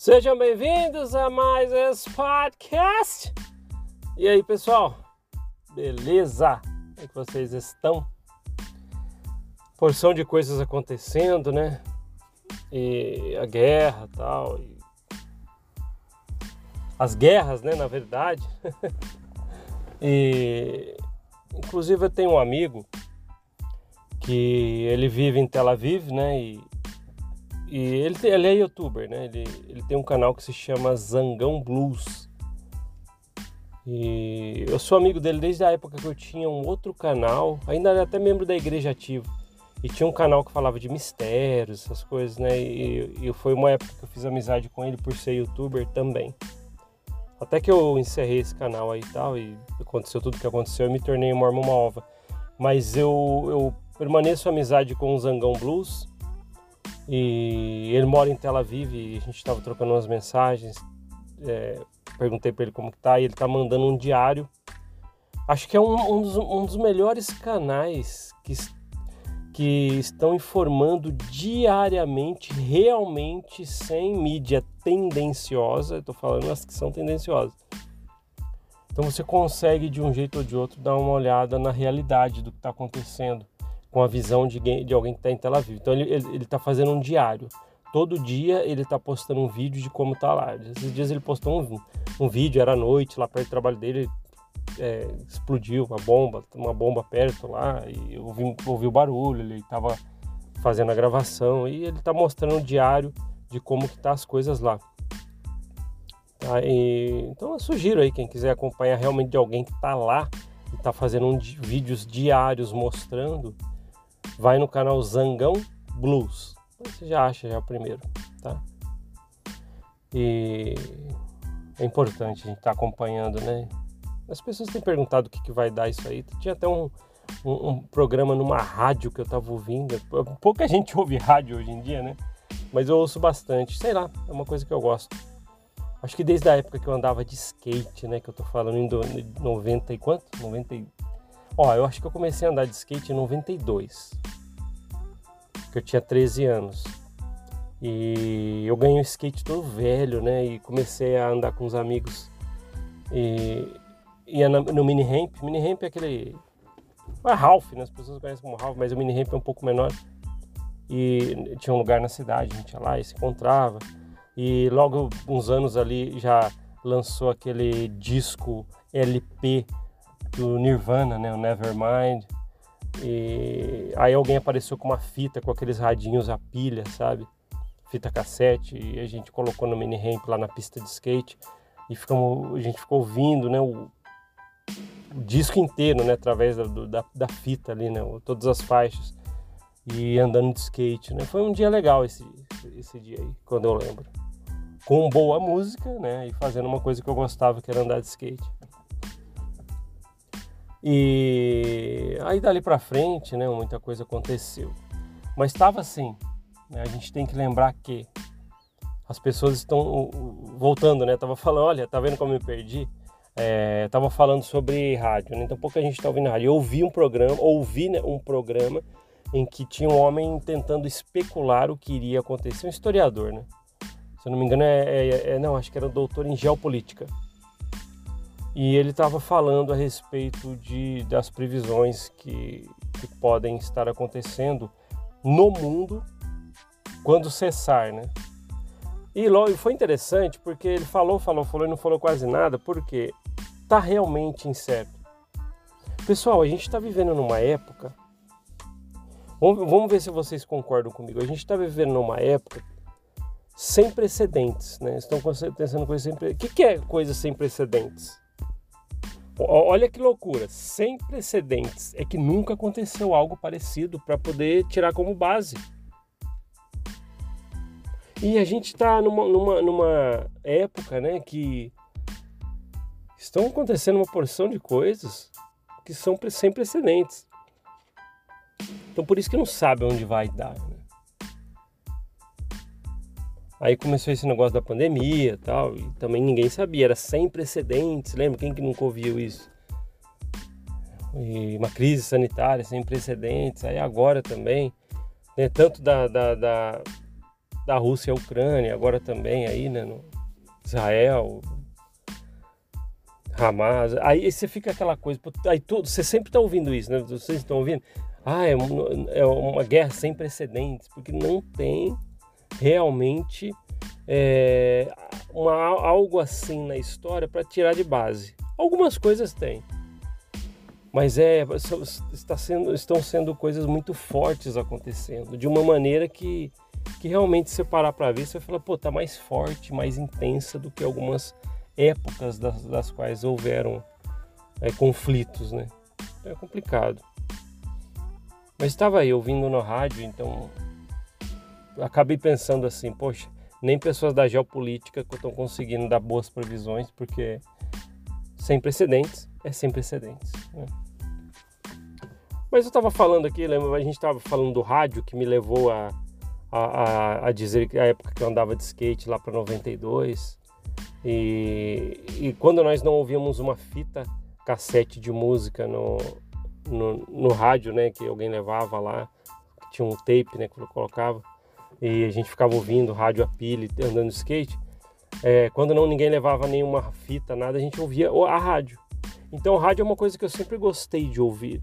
Sejam bem-vindos a mais esse podcast. E aí, pessoal? Beleza? Como é que vocês estão? Porção de coisas acontecendo, né? E a guerra tal, e as guerras, né, na verdade. e inclusive eu tenho um amigo que ele vive em Tel Aviv, né? E e ele, ele é youtuber, né? Ele, ele tem um canal que se chama Zangão Blues. E eu sou amigo dele desde a época que eu tinha um outro canal, ainda era até membro da igreja ativo. E tinha um canal que falava de mistérios, essas coisas, né? E, e foi uma época que eu fiz amizade com ele por ser youtuber também. Até que eu encerrei esse canal aí e tal, e aconteceu tudo o que aconteceu, eu me tornei uma Mormon Malva. Mas eu, eu permaneço amizade com o Zangão Blues e ele mora em Tel Aviv e a gente estava trocando umas mensagens. É, perguntei para ele como que tá e ele tá mandando um diário. Acho que é um, um, dos, um dos, melhores canais que, que estão informando diariamente, realmente sem mídia tendenciosa. Estou falando as que são tendenciosas. Então você consegue de um jeito ou de outro dar uma olhada na realidade do que está acontecendo com a visão de, de alguém que está em Tel Aviv. Então ele está fazendo um diário. Todo dia ele está postando um vídeo de como está lá. Esses dias ele postou um, um vídeo, era à noite, lá perto do trabalho dele, é, explodiu uma bomba, uma bomba perto lá, e eu ouvi, ouvi o barulho, ele estava fazendo a gravação, e ele está mostrando um diário de como que tá as coisas lá. Tá, e, então eu sugiro aí, quem quiser acompanhar realmente de alguém que está lá e está fazendo um, vídeos diários mostrando, vai no canal Zangão Blues. Você já acha já o primeiro, tá? E é importante a gente estar tá acompanhando, né? As pessoas têm perguntado o que, que vai dar isso aí. Tinha até um, um, um programa numa rádio que eu estava ouvindo. Pouca gente ouve rádio hoje em dia, né? Mas eu ouço bastante. Sei lá, é uma coisa que eu gosto. Acho que desde a época que eu andava de skate, né? Que eu tô falando em 90 e quanto? 90 e... Ó, eu acho que eu comecei a andar de skate em 92 que eu tinha 13 anos. E eu ganhei um skate todo velho, né? E comecei a andar com os amigos. E ia no mini ramp. Mini ramp é aquele. É Ralph, né? As pessoas conhecem como Ralph, mas o mini ramp é um pouco menor. E tinha um lugar na cidade, a gente ia lá e se encontrava. E logo uns anos ali já lançou aquele disco LP do Nirvana, né? O Nevermind. E aí alguém apareceu com uma fita com aqueles radinhos a pilha, sabe? Fita cassete, e a gente colocou no mini ramp lá na pista de skate e ficamos, a gente ficou ouvindo, né, o, o disco inteiro, né, através da, da, da, fita ali, né, todas as faixas e andando de skate, né? Foi um dia legal esse, esse dia aí, quando eu lembro. Com boa música, né, e fazendo uma coisa que eu gostava, que era andar de skate. E aí dali para frente, né, muita coisa aconteceu. Mas estava assim, né, a gente tem que lembrar que as pessoas estão voltando, né? Tava falando, olha, tá vendo como eu me perdi? É, tava falando sobre rádio, né? Então pouca gente está ouvindo rádio. Eu ouvi um programa, ouvi né, um programa em que tinha um homem tentando especular o que iria acontecer, um historiador, né? Se eu não me engano, é, é, é não, acho que era doutor em geopolítica e ele estava falando a respeito de, das previsões que, que podem estar acontecendo no mundo quando cessar, né? E logo foi interessante porque ele falou, falou, falou e não falou quase nada, porque tá realmente incerto. Pessoal, a gente está vivendo numa época. Vamos, ver se vocês concordam comigo. A gente está vivendo numa época sem precedentes, né? Estão acontecendo coisas sem precedentes. O que, que é coisa sem precedentes? Olha que loucura, sem precedentes. É que nunca aconteceu algo parecido para poder tirar como base. E a gente está numa, numa, numa época né, que estão acontecendo uma porção de coisas que são sem precedentes. Então por isso que não sabe onde vai dar. Aí começou esse negócio da pandemia e tal, e também ninguém sabia, era sem precedentes, lembra? Quem que nunca ouviu isso? E uma crise sanitária sem precedentes, aí agora também, né? tanto da, da, da, da Rússia à Ucrânia, agora também aí, né, no Israel, Hamas. Aí você fica aquela coisa, aí tudo, você sempre está ouvindo isso, né? Vocês estão ouvindo? Ah, é, é uma guerra sem precedentes, porque não tem realmente é, uma, algo assim na história para tirar de base. Algumas coisas tem, mas é, está sendo, estão sendo coisas muito fortes acontecendo, de uma maneira que, que realmente você parar para ver, você vai falar, pô, tá mais forte, mais intensa do que algumas épocas das, das quais houveram é, conflitos, né? É complicado. Mas estava aí ouvindo no rádio, então acabei pensando assim, poxa, nem pessoas da geopolítica estão conseguindo dar boas previsões, porque sem precedentes é sem precedentes. Né? Mas eu estava falando aqui, lembra, a gente estava falando do rádio que me levou a, a, a, dizer que a época que eu andava de skate lá para 92 e, e quando nós não ouvíamos uma fita cassete de música no, no, no rádio, né, que alguém levava lá, tinha um tape, né, que colocava e a gente ficava ouvindo rádio a pilha andando de skate. É, quando não ninguém levava nenhuma fita, nada, a gente ouvia a rádio. Então, rádio é uma coisa que eu sempre gostei de ouvir.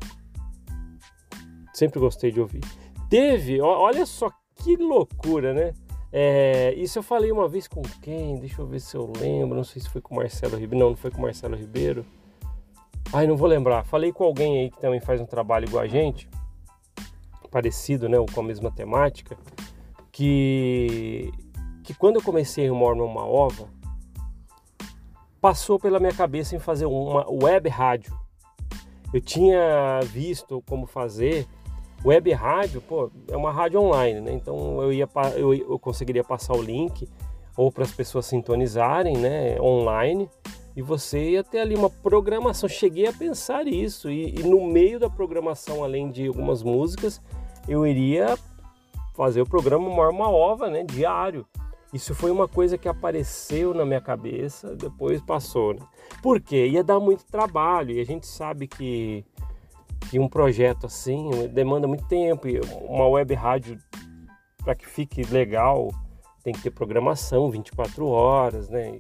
Sempre gostei de ouvir. Teve, olha só que loucura, né? É, isso eu falei uma vez com quem? Deixa eu ver se eu lembro. Não sei se foi com o Marcelo Ribeiro. Não, não foi com o Marcelo Ribeiro. Ai, não vou lembrar. Falei com alguém aí que também faz um trabalho igual a gente, parecido, né? Ou com a mesma temática. Que, que quando eu comecei o Mormon Uma Ova, passou pela minha cabeça em fazer uma web rádio. Eu tinha visto como fazer Web rádio, pô, é uma rádio online, né? Então eu ia eu, eu conseguiria passar o link ou para as pessoas sintonizarem, né, online, e você ia ter ali uma programação. Cheguei a pensar isso e, e no meio da programação, além de algumas músicas, eu iria fazer o programa uma ova, né, diário. Isso foi uma coisa que apareceu na minha cabeça, depois passou, né? Por quê? Ia dar muito trabalho e a gente sabe que que um projeto assim demanda muito tempo e uma web rádio para que fique legal tem que ter programação 24 horas, né?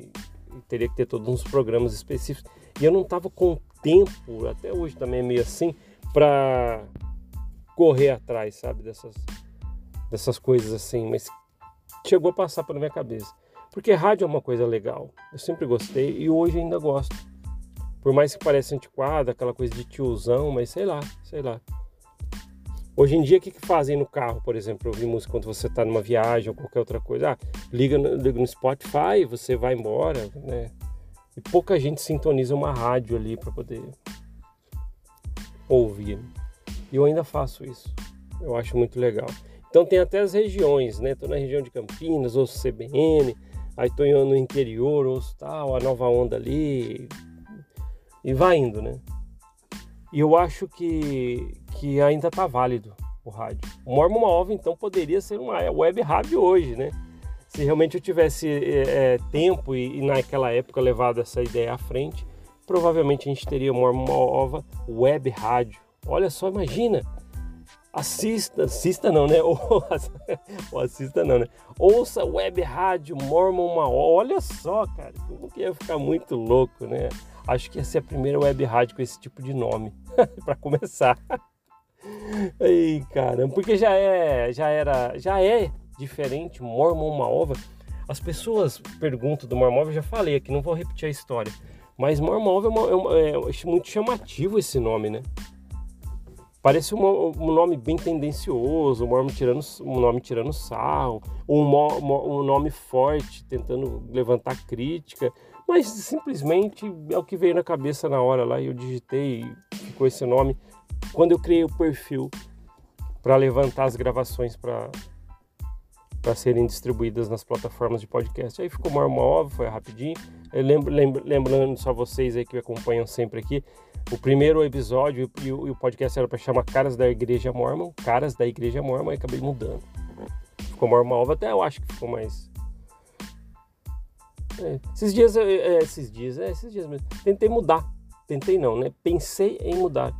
E teria que ter todos uns programas específicos. E eu não estava com tempo, até hoje também é meio assim, para correr atrás, sabe, dessas dessas coisas assim, mas chegou a passar pela minha cabeça. Porque rádio é uma coisa legal. Eu sempre gostei e hoje ainda gosto. Por mais que pareça antiquado, aquela coisa de tiozão, mas sei lá, sei lá. Hoje em dia, o que, que fazem no carro, por exemplo, ouvir música quando você está numa viagem ou qualquer outra coisa? Ah, liga no, liga no Spotify, você vai embora, né? E pouca gente sintoniza uma rádio ali para poder ouvir. E eu ainda faço isso. Eu acho muito legal. Então tem até as regiões, né? Estou na região de Campinas, ouço CBN, aí estou no interior, ouço tal, a nova onda ali, e vai indo, né? E eu acho que, que ainda tá válido o rádio. O Mormon Ova, então, poderia ser uma web rádio hoje, né? Se realmente eu tivesse é, tempo e, e, naquela época levado essa ideia à frente, provavelmente a gente teria Mormon Ova web rádio. Olha só, imagina! Assista, assista não, né? Ou, assista não, né? Ouça web rádio Mormon Ova. Olha só, cara, como que ia ficar muito louco, né? Acho que ia ser a primeira web rádio com esse tipo de nome, para começar. Ei, caramba, porque já é, já era, já é diferente Mormon Maova. As pessoas perguntam do Mormon, eu já falei aqui, não vou repetir a história. Mas Mormon é, uma, é, uma, é, muito chamativo esse nome, né? Parece um, um nome bem tendencioso, um, nome tirando, um nome tirando sarro, um, um nome forte, tentando levantar crítica mas simplesmente é o que veio na cabeça na hora lá e eu digitei e ficou esse nome. Quando eu criei o perfil para levantar as gravações para para serem distribuídas nas plataformas de podcast. Aí ficou uma óbvio, foi rapidinho. Lembrando só vocês aí que me acompanham sempre aqui, o primeiro episódio e o, e o podcast era para chamar Caras da Igreja Mormon, Caras da Igreja Mormon, e acabei mudando. Ficou Mormon até eu acho que ficou mais é, esses dias, é, esses dias, é, esses dias mesmo. Tentei mudar. Tentei não, né? Pensei em mudar.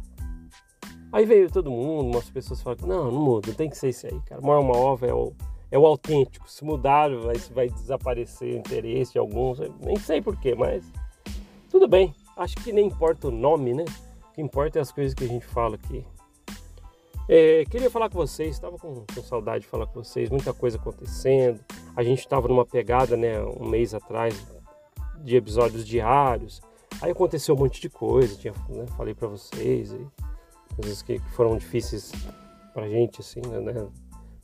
Aí veio todo mundo, umas pessoas falaram, não, não muda, tem que ser isso aí, cara. Maior uma ova é o, é o autêntico. Se mudar, vai, vai desaparecer interesse de alguns, nem sei porquê, mas tudo bem. Acho que nem importa o nome, né? O que importa é as coisas que a gente fala aqui. É, queria falar com vocês, estava com, com, saudade de falar com vocês, muita coisa acontecendo. A gente estava numa pegada, né, um mês atrás, de episódios diários. Aí aconteceu um monte de coisa, tinha, né, falei para vocês, e coisas que, que foram difíceis pra gente, assim, né?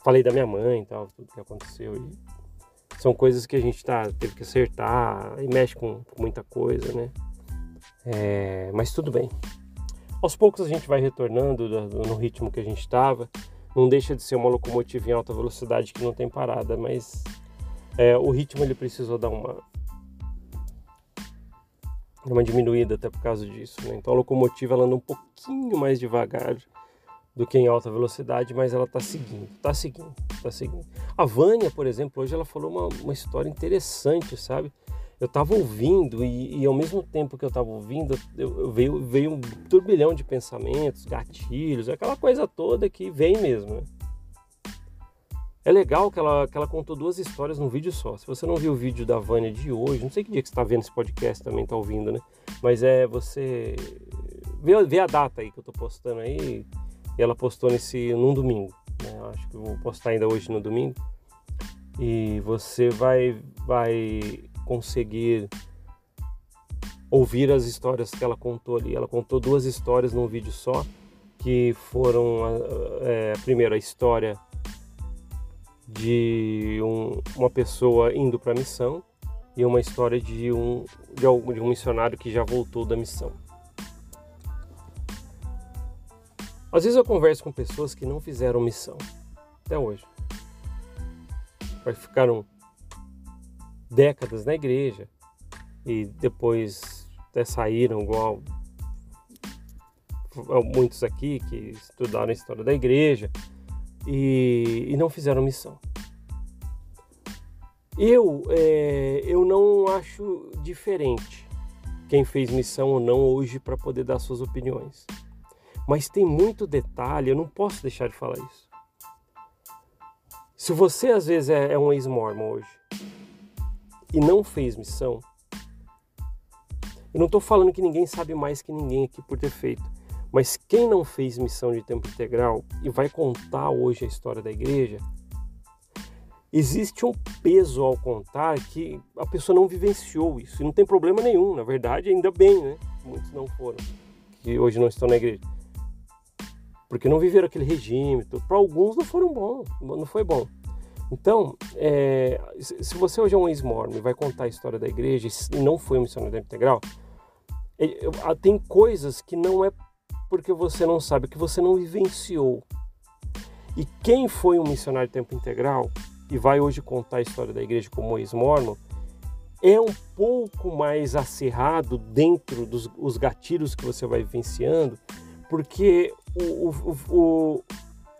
Falei da minha mãe e tal, tudo que aconteceu. E são coisas que a gente tá, teve que acertar e mexe com, com muita coisa, né? É, mas tudo bem. Aos poucos a gente vai retornando no ritmo que a gente estava. Não deixa de ser uma locomotiva em alta velocidade que não tem parada, mas é, o ritmo ele precisou dar uma uma diminuída até por causa disso. Né? Então a locomotiva ela anda um pouquinho mais devagar do que em alta velocidade, mas ela está seguindo, está seguindo, está seguindo. A Vânia, por exemplo, hoje ela falou uma, uma história interessante, sabe? Eu estava ouvindo e, e, ao mesmo tempo que eu estava ouvindo, eu, eu veio, veio um turbilhão de pensamentos, gatilhos, aquela coisa toda que vem mesmo. Né? É legal que ela, que ela contou duas histórias num vídeo só. Se você não viu o vídeo da Vânia de hoje, não sei que dia que você está vendo esse podcast também, está ouvindo, né? Mas é você vê, vê a data aí que eu estou postando aí. E ela postou nesse num domingo. Né? Acho que vou postar ainda hoje no domingo. E você vai, vai conseguir ouvir as histórias que ela contou ali. Ela contou duas histórias num vídeo só, que foram é, primeiro a história de um, uma pessoa indo para a missão e uma história de um, de, algum, de um missionário que já voltou da missão. Às vezes eu converso com pessoas que não fizeram missão até hoje. Ficaram décadas na igreja e depois até saíram igual muitos aqui que estudaram a história da igreja e, e não fizeram missão. Eu, é, eu não acho diferente quem fez missão ou não hoje para poder dar suas opiniões. Mas tem muito detalhe, eu não posso deixar de falar isso. Se você às vezes é, é um ex-mormon hoje e não fez missão, eu não estou falando que ninguém sabe mais que ninguém aqui por ter feito. Mas quem não fez missão de tempo integral e vai contar hoje a história da igreja, existe um peso ao contar que a pessoa não vivenciou isso. E não tem problema nenhum, na verdade, ainda bem, né? Muitos não foram, que hoje não estão na igreja. Porque não viveram aquele regime. Para alguns não foram bom, não foi bom. Então, é, se você hoje é um ex-mormon e vai contar a história da igreja e não foi um missionário integral, é, tem coisas que não é porque você não sabe, que você não vivenciou. E quem foi um missionário de tempo integral e vai hoje contar a história da igreja como ex-mormon, é um pouco mais acerrado dentro dos os gatilhos que você vai vivenciando, porque o, o, o,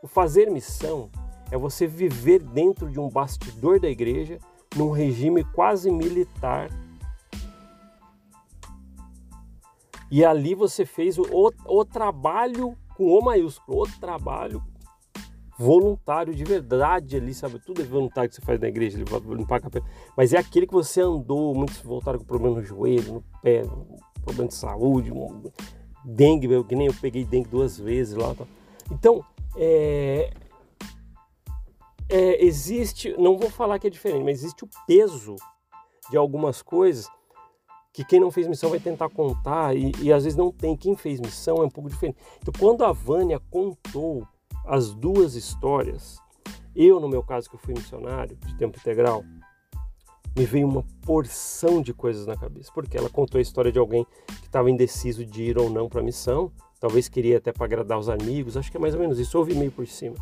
o fazer missão é você viver dentro de um bastidor da igreja, num regime quase militar E ali você fez o, o, trabalho com O maiúsculo, o trabalho voluntário de verdade ali, sabe? Tudo é voluntário que você faz na igreja, não paga pena. Mas é aquele que você andou, muitos voltaram com problema no joelho, no pé, problema de saúde, dengue, que nem eu peguei dengue duas vezes lá. Tá? Então, é, é, existe, não vou falar que é diferente, mas existe o peso de algumas coisas que quem não fez missão vai tentar contar e, e, às vezes não tem. Quem fez missão é um pouco diferente. Então, quando a Vânia contou as duas histórias, eu, no meu caso, que eu fui missionário de tempo integral, me veio uma porção de coisas na cabeça. Porque ela contou a história de alguém que estava indeciso de ir ou não para a missão, talvez queria até para agradar os amigos, acho que é mais ou menos isso. Ouvi meio por cima.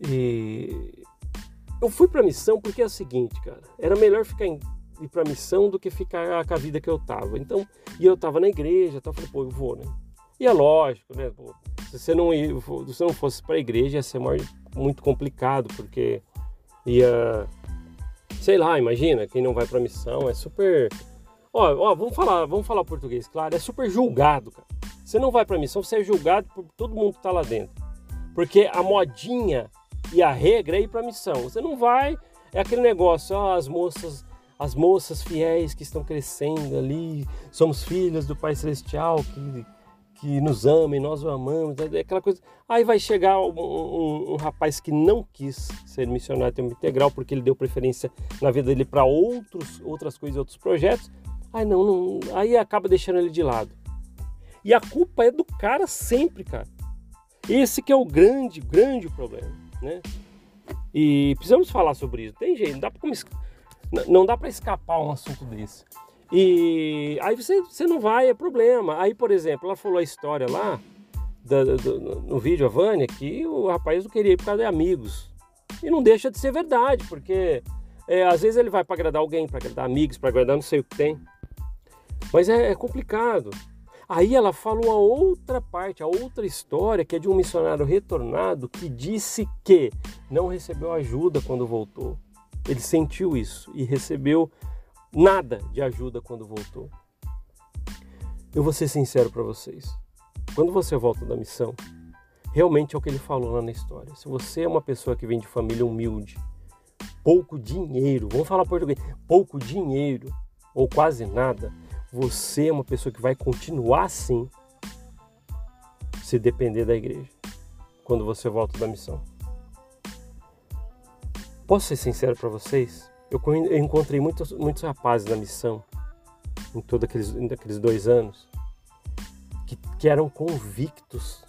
E eu fui para a missão porque é o seguinte, cara, era melhor ficar em ir para a missão do que ficar com a vida que eu tava. Então, e eu tava na igreja, então eu falei, pô, eu vou, né? E é lógico, né? Pô, se você não ir, se você não fosse para a igreja, ia ser muito complicado, porque ia sei lá, imagina, quem não vai para a missão é super Ó, ó, vamos falar, vamos falar português, claro, é super julgado, cara. Você não vai para a missão, você é julgado por todo mundo que tá lá dentro. Porque a modinha e a regra é ir para a missão. Você não vai, é aquele negócio, ó, as moças, as moças fiéis que estão crescendo ali, somos filhas do Pai Celestial que, que nos ama e nós o amamos, é aquela coisa. Aí vai chegar um, um, um rapaz que não quis ser missionário tempo integral porque ele deu preferência na vida dele para outros, outras coisas, outros projetos. Aí não, não, aí acaba deixando ele de lado. E a culpa é do cara sempre, cara. Esse que é o grande, grande problema, né? E precisamos falar sobre isso. Tem jeito, não dá para escapar um assunto desse. E aí você, você não vai, é problema. Aí, por exemplo, ela falou a história lá no vídeo, a Vânia, que o rapaz não queria ir por causa de amigos. E não deixa de ser verdade, porque é, às vezes ele vai para agradar alguém, para agradar amigos, para agradar não sei o que tem. Mas é, é complicado. Aí ela falou a outra parte, a outra história, que é de um missionário retornado que disse que não recebeu ajuda quando voltou. Ele sentiu isso e recebeu nada de ajuda quando voltou. Eu vou ser sincero para vocês. Quando você volta da missão, realmente é o que ele falou lá na história. Se você é uma pessoa que vem de família humilde, pouco dinheiro, vamos falar português, pouco dinheiro ou quase nada, você é uma pessoa que vai continuar assim se depender da igreja quando você volta da missão. Posso ser sincero para vocês? Eu encontrei muitos, muitos rapazes na missão em todos aqueles, aqueles dois anos que, que eram convictos.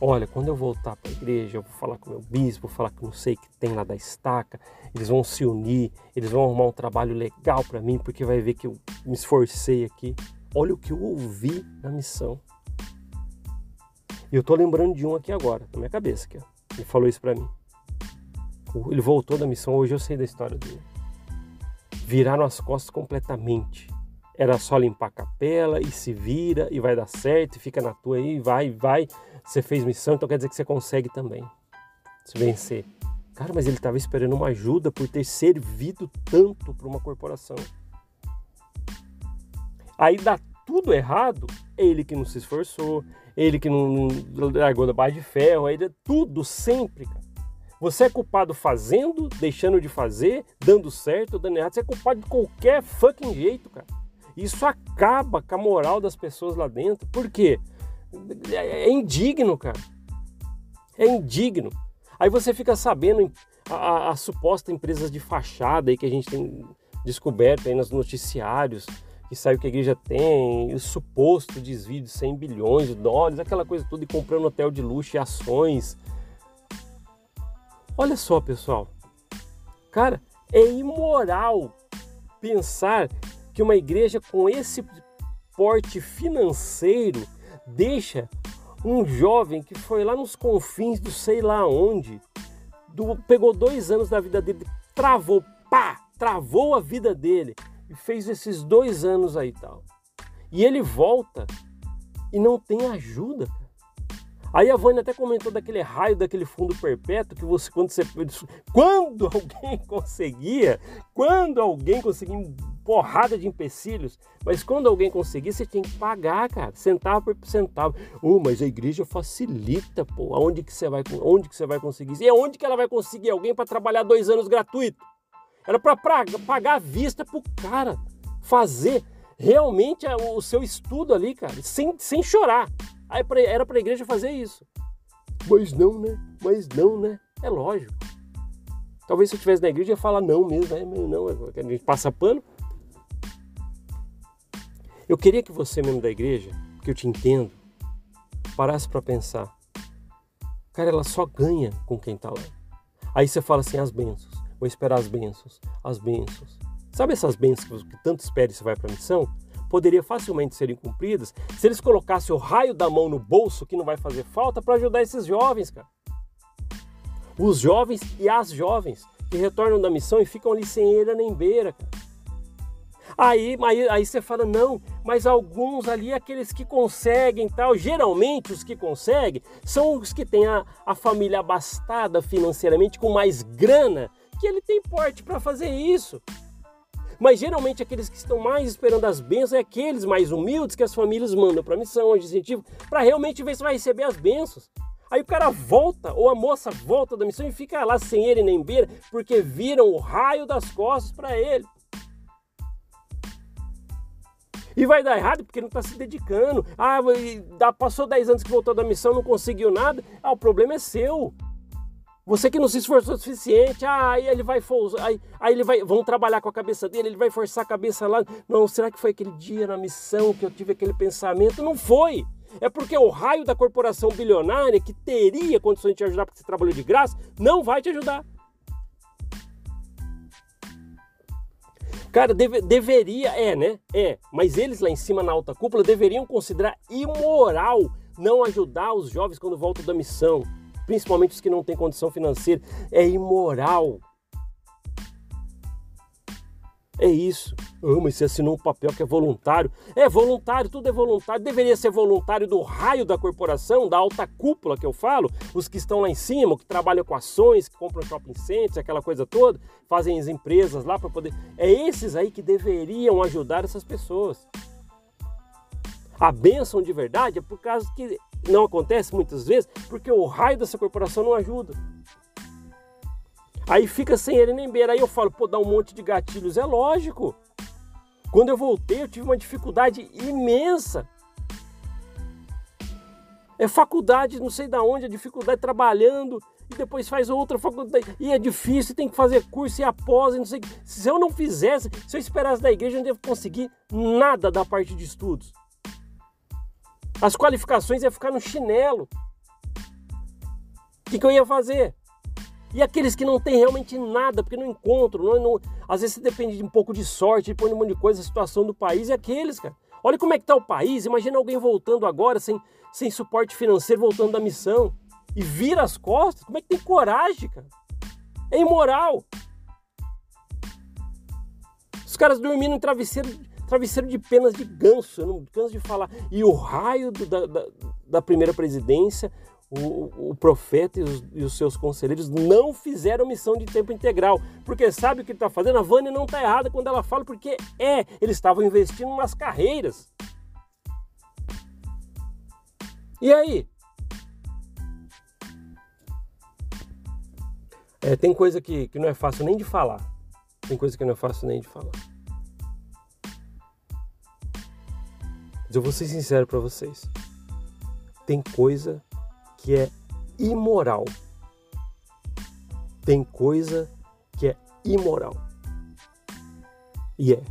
Olha, quando eu voltar para a igreja, eu vou falar com o meu bispo, vou falar com não sei o que tem lá da estaca, eles vão se unir, eles vão arrumar um trabalho legal para mim, porque vai ver que eu me esforcei aqui. Olha o que eu ouvi na missão. E eu tô lembrando de um aqui agora, na minha cabeça, que ele falou isso para mim. Ele voltou da missão, hoje eu sei da história dele. Viraram as costas completamente. Era só limpar a capela e se vira e vai dar certo, e fica na tua aí, vai, vai. Você fez missão, então quer dizer que você consegue também se vencer. Cara, mas ele estava esperando uma ajuda por ter servido tanto para uma corporação. Aí dá tudo errado, ele que não se esforçou, ele que não largou da barra de ferro, aí tudo sempre, cara. Você é culpado fazendo, deixando de fazer, dando certo, dando errado. Você é culpado de qualquer fucking jeito, cara. Isso acaba com a moral das pessoas lá dentro. Por quê? É, é indigno, cara. É indigno. Aí você fica sabendo a, a, a suposta empresas de fachada aí que a gente tem descoberto aí nos noticiários, que sabe que a igreja tem, o suposto desvio de 100 bilhões de dólares, aquela coisa toda, e comprando hotel de luxo e ações. Olha só, pessoal. Cara, é imoral pensar que uma igreja com esse porte financeiro deixa um jovem que foi lá nos confins do sei lá onde, do, pegou dois anos da vida dele, travou, pá, travou a vida dele e fez esses dois anos aí tal. E ele volta e não tem ajuda. Aí a Vânia até comentou daquele raio daquele fundo perpétuo que você quando você quando alguém conseguia, quando alguém conseguia porrada de empecilhos, mas quando alguém conseguir, você tem que pagar, cara, centavo por centavo. Oh, mas a igreja facilita, pô. Aonde que você vai, onde que você vai conseguir? E aonde que ela vai conseguir alguém para trabalhar dois anos gratuito? Era para pagar a vista pro cara fazer realmente o seu estudo ali, cara, sem, sem chorar. Aí era para a igreja fazer isso. Mas não, né? Mas não, né? É lógico. Talvez se eu estivesse na igreja eu ia falar não mesmo, né? Não, a gente passa pano. Eu queria que você, membro da igreja, que eu te entendo, parasse para pensar. Cara, ela só ganha com quem está lá. Aí você fala assim, as bênçãos. Vou esperar as bênçãos, as bênçãos. Sabe essas bênçãos que tanto espere você vai para a missão? Poderia facilmente serem cumpridas se eles colocassem o raio da mão no bolso, que não vai fazer falta, para ajudar esses jovens, cara. Os jovens e as jovens que retornam da missão e ficam ali sem eira nem beira, cara. Aí, aí, aí você fala, não, mas alguns ali, aqueles que conseguem tal, geralmente os que conseguem são os que têm a, a família abastada financeiramente com mais grana, que ele tem porte para fazer isso. Mas geralmente aqueles que estão mais esperando as bênçãos é aqueles mais humildes que as famílias mandam para missão, de incentivo, para realmente ver se vai receber as bênçãos. Aí o cara volta, ou a moça volta da missão e fica lá sem ele nem beira, porque viram o raio das costas para ele. E vai dar errado porque não está se dedicando. Ah, passou 10 anos que voltou da missão, não conseguiu nada. Ah, o problema é seu. Você que não se esforçou o suficiente, ah, aí ele vai aí, aí ele vai, vão trabalhar com a cabeça dele, ele vai forçar a cabeça lá. Não, será que foi aquele dia na missão que eu tive aquele pensamento? Não foi. É porque o raio da corporação bilionária que teria condições de te ajudar porque você trabalhou de graça, não vai te ajudar. Cara, deve, deveria, é, né? É, mas eles lá em cima na alta cúpula deveriam considerar imoral não ajudar os jovens quando voltam da missão principalmente os que não têm condição financeira. É imoral. É isso. Oh, mas você assinou um papel que é voluntário. É voluntário, tudo é voluntário. Deveria ser voluntário do raio da corporação, da alta cúpula que eu falo, os que estão lá em cima, que trabalham com ações, que compram shopping centers, aquela coisa toda, fazem as empresas lá para poder. É esses aí que deveriam ajudar essas pessoas. A bênção de verdade é por causa que não acontece muitas vezes porque o raio dessa corporação não ajuda. Aí fica sem ele nem beira. Aí eu falo, pô, dá um monte de gatilhos. É lógico. Quando eu voltei, eu tive uma dificuldade imensa. É faculdade, não sei da onde, a dificuldade trabalhando, e depois faz outra faculdade, e é difícil, tem que fazer curso e após, não sei. Se eu não fizesse, se eu esperasse da igreja, eu não devo conseguir nada da parte de estudos. As qualificações ia ficar no chinelo. O que, que eu ia fazer? E aqueles que não têm realmente nada, porque não encontram, não, não, às vezes depende de um pouco de sorte, de um monte de coisa, a situação do país e aqueles, cara. Olha como é que está o país, imagina alguém voltando agora sem, sem suporte financeiro, voltando da missão e vira as costas, como é que tem coragem, cara? É imoral. Os caras dormindo em travesseiro travesseiro de penas de ganso, eu não canso de falar. E o raio do, da, da, da, primeira presidência, o, o profeta e os, e os, seus conselheiros não fizeram missão de tempo integral. Porque sabe o que ele está fazendo? A Vânia não está errada quando ela fala, porque é, eles estavam investindo nas carreiras. E aí? É, tem coisa que, que não é fácil nem de falar. Tem coisa que não é fácil nem de falar. Mas eu vou ser sincero para vocês. Tem coisa que é imoral. Tem coisa que é imoral. E é.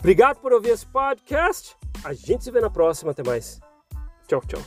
Obrigado por ouvir esse podcast. A gente se vê na próxima. Até mais. Tchau, tchau.